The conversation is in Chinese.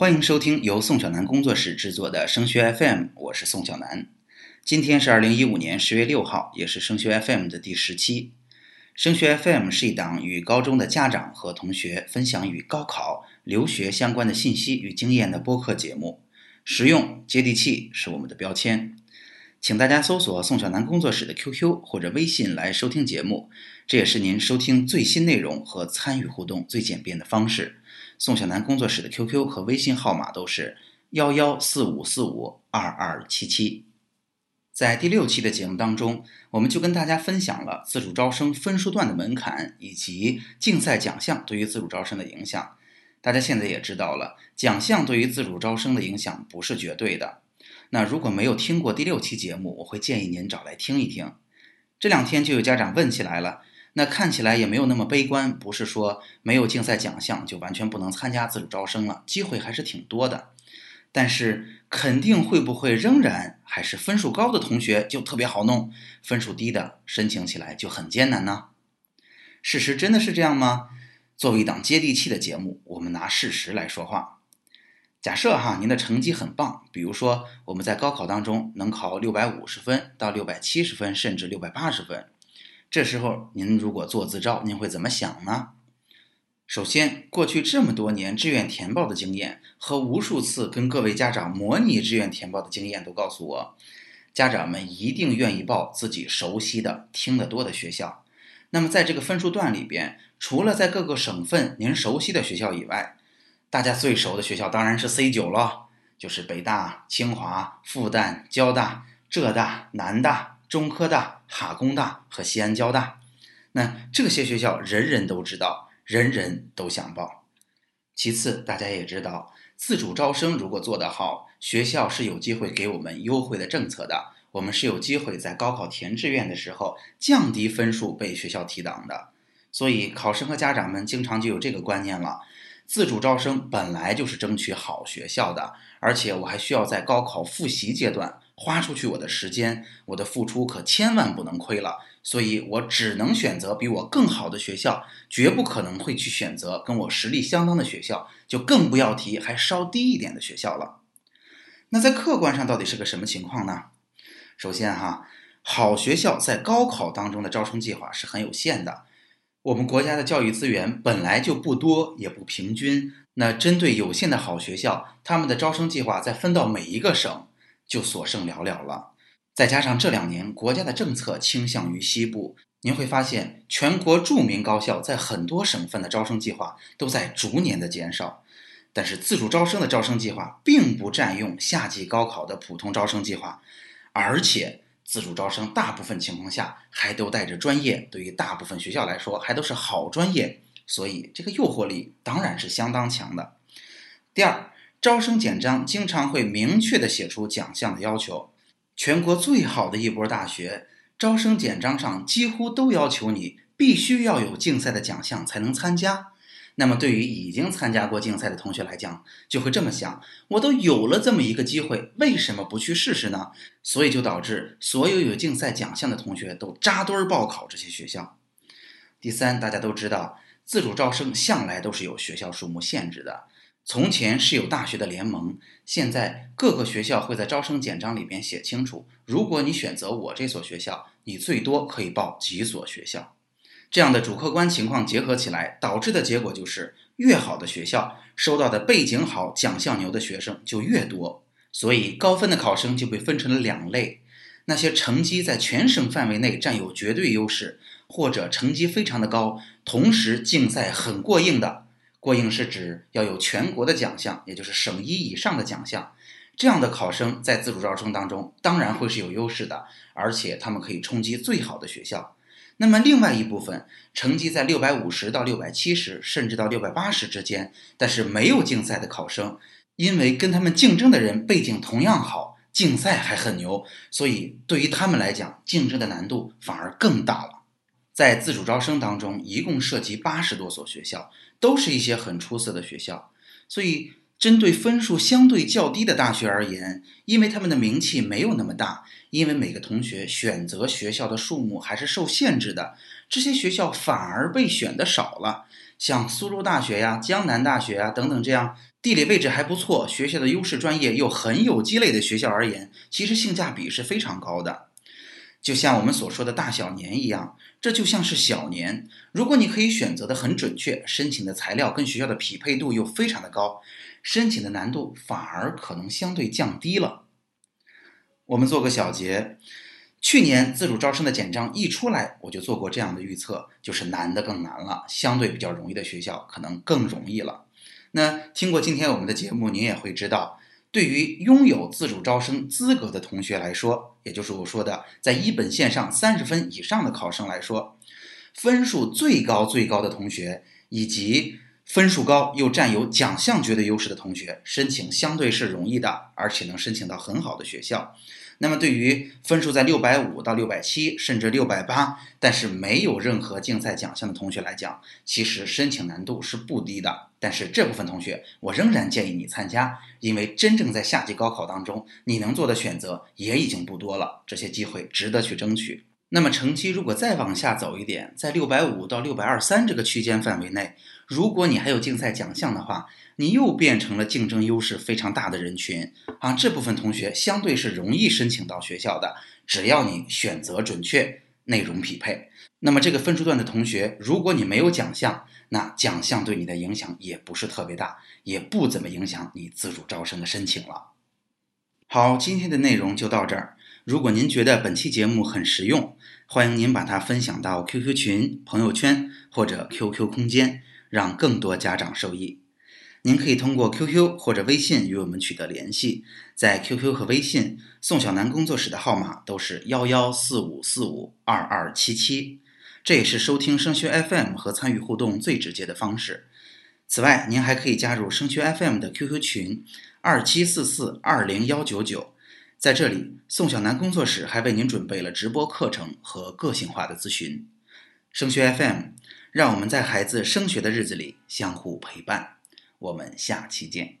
欢迎收听由宋小南工作室制作的升学 FM，我是宋小南。今天是二零一五年十月六号，也是升学 FM 的第十期。升学 FM 是一档与高中的家长和同学分享与高考、留学相关的信息与经验的播客节目，实用接地气是我们的标签。请大家搜索宋小南工作室的 QQ 或者微信来收听节目，这也是您收听最新内容和参与互动最简便的方式。宋小南工作室的 QQ 和微信号码都是幺幺四五四五二二七七。在第六期的节目当中，我们就跟大家分享了自主招生分数段的门槛以及竞赛奖项对于自主招生的影响。大家现在也知道了，奖项对于自主招生的影响不是绝对的。那如果没有听过第六期节目，我会建议您找来听一听。这两天就有家长问起来了。那看起来也没有那么悲观，不是说没有竞赛奖项就完全不能参加自主招生了，机会还是挺多的。但是肯定会不会仍然还是分数高的同学就特别好弄，分数低的申请起来就很艰难呢？事实真的是这样吗？作为一档接地气的节目，我们拿事实来说话。假设哈您的成绩很棒，比如说我们在高考当中能考六百五十分到六百七十分，甚至六百八十分。这时候您如果做自招，您会怎么想呢？首先，过去这么多年志愿填报的经验和无数次跟各位家长模拟志愿填报的经验都告诉我，家长们一定愿意报自己熟悉的、听得多的学校。那么在这个分数段里边，除了在各个省份您熟悉的学校以外，大家最熟的学校当然是 C 九了，就是北大、清华、复旦、交大、浙大、南大。中科大、哈工大和西安交大，那这些学校人人都知道，人人都想报。其次，大家也知道，自主招生如果做得好，学校是有机会给我们优惠的政策的，我们是有机会在高考填志愿的时候降低分数被学校提档的。所以，考生和家长们经常就有这个观念了：自主招生本来就是争取好学校的，而且我还需要在高考复习阶段。花出去我的时间，我的付出可千万不能亏了，所以我只能选择比我更好的学校，绝不可能会去选择跟我实力相当的学校，就更不要提还稍低一点的学校了。那在客观上到底是个什么情况呢？首先哈，好学校在高考当中的招生计划是很有限的，我们国家的教育资源本来就不多也不平均，那针对有限的好学校，他们的招生计划再分到每一个省。就所剩寥寥了，再加上这两年国家的政策倾向于西部，您会发现全国著名高校在很多省份的招生计划都在逐年的减少。但是自主招生的招生计划并不占用夏季高考的普通招生计划，而且自主招生大部分情况下还都带着专业，对于大部分学校来说还都是好专业，所以这个诱惑力当然是相当强的。第二。招生简章经常会明确地写出奖项的要求，全国最好的一波大学招生简章上几乎都要求你必须要有竞赛的奖项才能参加。那么对于已经参加过竞赛的同学来讲，就会这么想：我都有了这么一个机会，为什么不去试试呢？所以就导致所有有竞赛奖项的同学都扎堆报考这些学校。第三，大家都知道，自主招生向来都是有学校数目限制的。从前是有大学的联盟，现在各个学校会在招生简章里边写清楚：如果你选择我这所学校，你最多可以报几所学校。这样的主客观情况结合起来，导致的结果就是，越好的学校收到的背景好、奖项牛的学生就越多。所以高分的考生就被分成了两类：那些成绩在全省范围内占有绝对优势，或者成绩非常的高，同时竞赛很过硬的。过硬是指要有全国的奖项，也就是省一以上的奖项，这样的考生在自主招生当中当然会是有优势的，而且他们可以冲击最好的学校。那么另外一部分成绩在六百五十到六百七十，甚至到六百八十之间，但是没有竞赛的考生，因为跟他们竞争的人背景同样好，竞赛还很牛，所以对于他们来讲，竞争的难度反而更大了。在自主招生当中，一共涉及八十多所学校，都是一些很出色的学校。所以，针对分数相对较低的大学而言，因为他们的名气没有那么大，因为每个同学选择学校的数目还是受限制的，这些学校反而被选的少了。像苏州大学呀、江南大学啊等等这样地理位置还不错，学校的优势专业又很有积累的学校而言，其实性价比是非常高的。就像我们所说的大小年一样，这就像是小年。如果你可以选择的很准确，申请的材料跟学校的匹配度又非常的高，申请的难度反而可能相对降低了。我们做个小结，去年自主招生的简章一出来，我就做过这样的预测，就是难的更难了，相对比较容易的学校可能更容易了。那听过今天我们的节目，您也会知道，对于拥有自主招生资格的同学来说，也就是我说的在一本线上三十分以上的考生来说，分数最高最高的同学，以及分数高又占有奖项绝对优势的同学，申请相对是容易的，而且能申请到很好的学校。那么，对于分数在六百五到六百七，甚至六百八，但是没有任何竞赛奖项的同学来讲，其实申请难度是不低的。但是这部分同学，我仍然建议你参加，因为真正在夏季高考当中，你能做的选择也已经不多了，这些机会值得去争取。那么成绩如果再往下走一点，在六百五到六百二三这个区间范围内，如果你还有竞赛奖项的话，你又变成了竞争优势非常大的人群啊！这部分同学相对是容易申请到学校的，只要你选择准确、内容匹配。那么这个分数段的同学，如果你没有奖项，那奖项对你的影响也不是特别大，也不怎么影响你自主招生的申请了。好，今天的内容就到这儿。如果您觉得本期节目很实用，欢迎您把它分享到 QQ 群、朋友圈或者 QQ 空间，让更多家长受益。您可以通过 QQ 或者微信与我们取得联系，在 QQ 和微信，宋小南工作室的号码都是幺幺四五四五二二七七，这也是收听升学 FM 和参与互动最直接的方式。此外，您还可以加入升学 FM 的 QQ 群二七四四二零幺九九。在这里，宋小南工作室还为您准备了直播课程和个性化的咨询。升学 FM，让我们在孩子升学的日子里相互陪伴。我们下期见。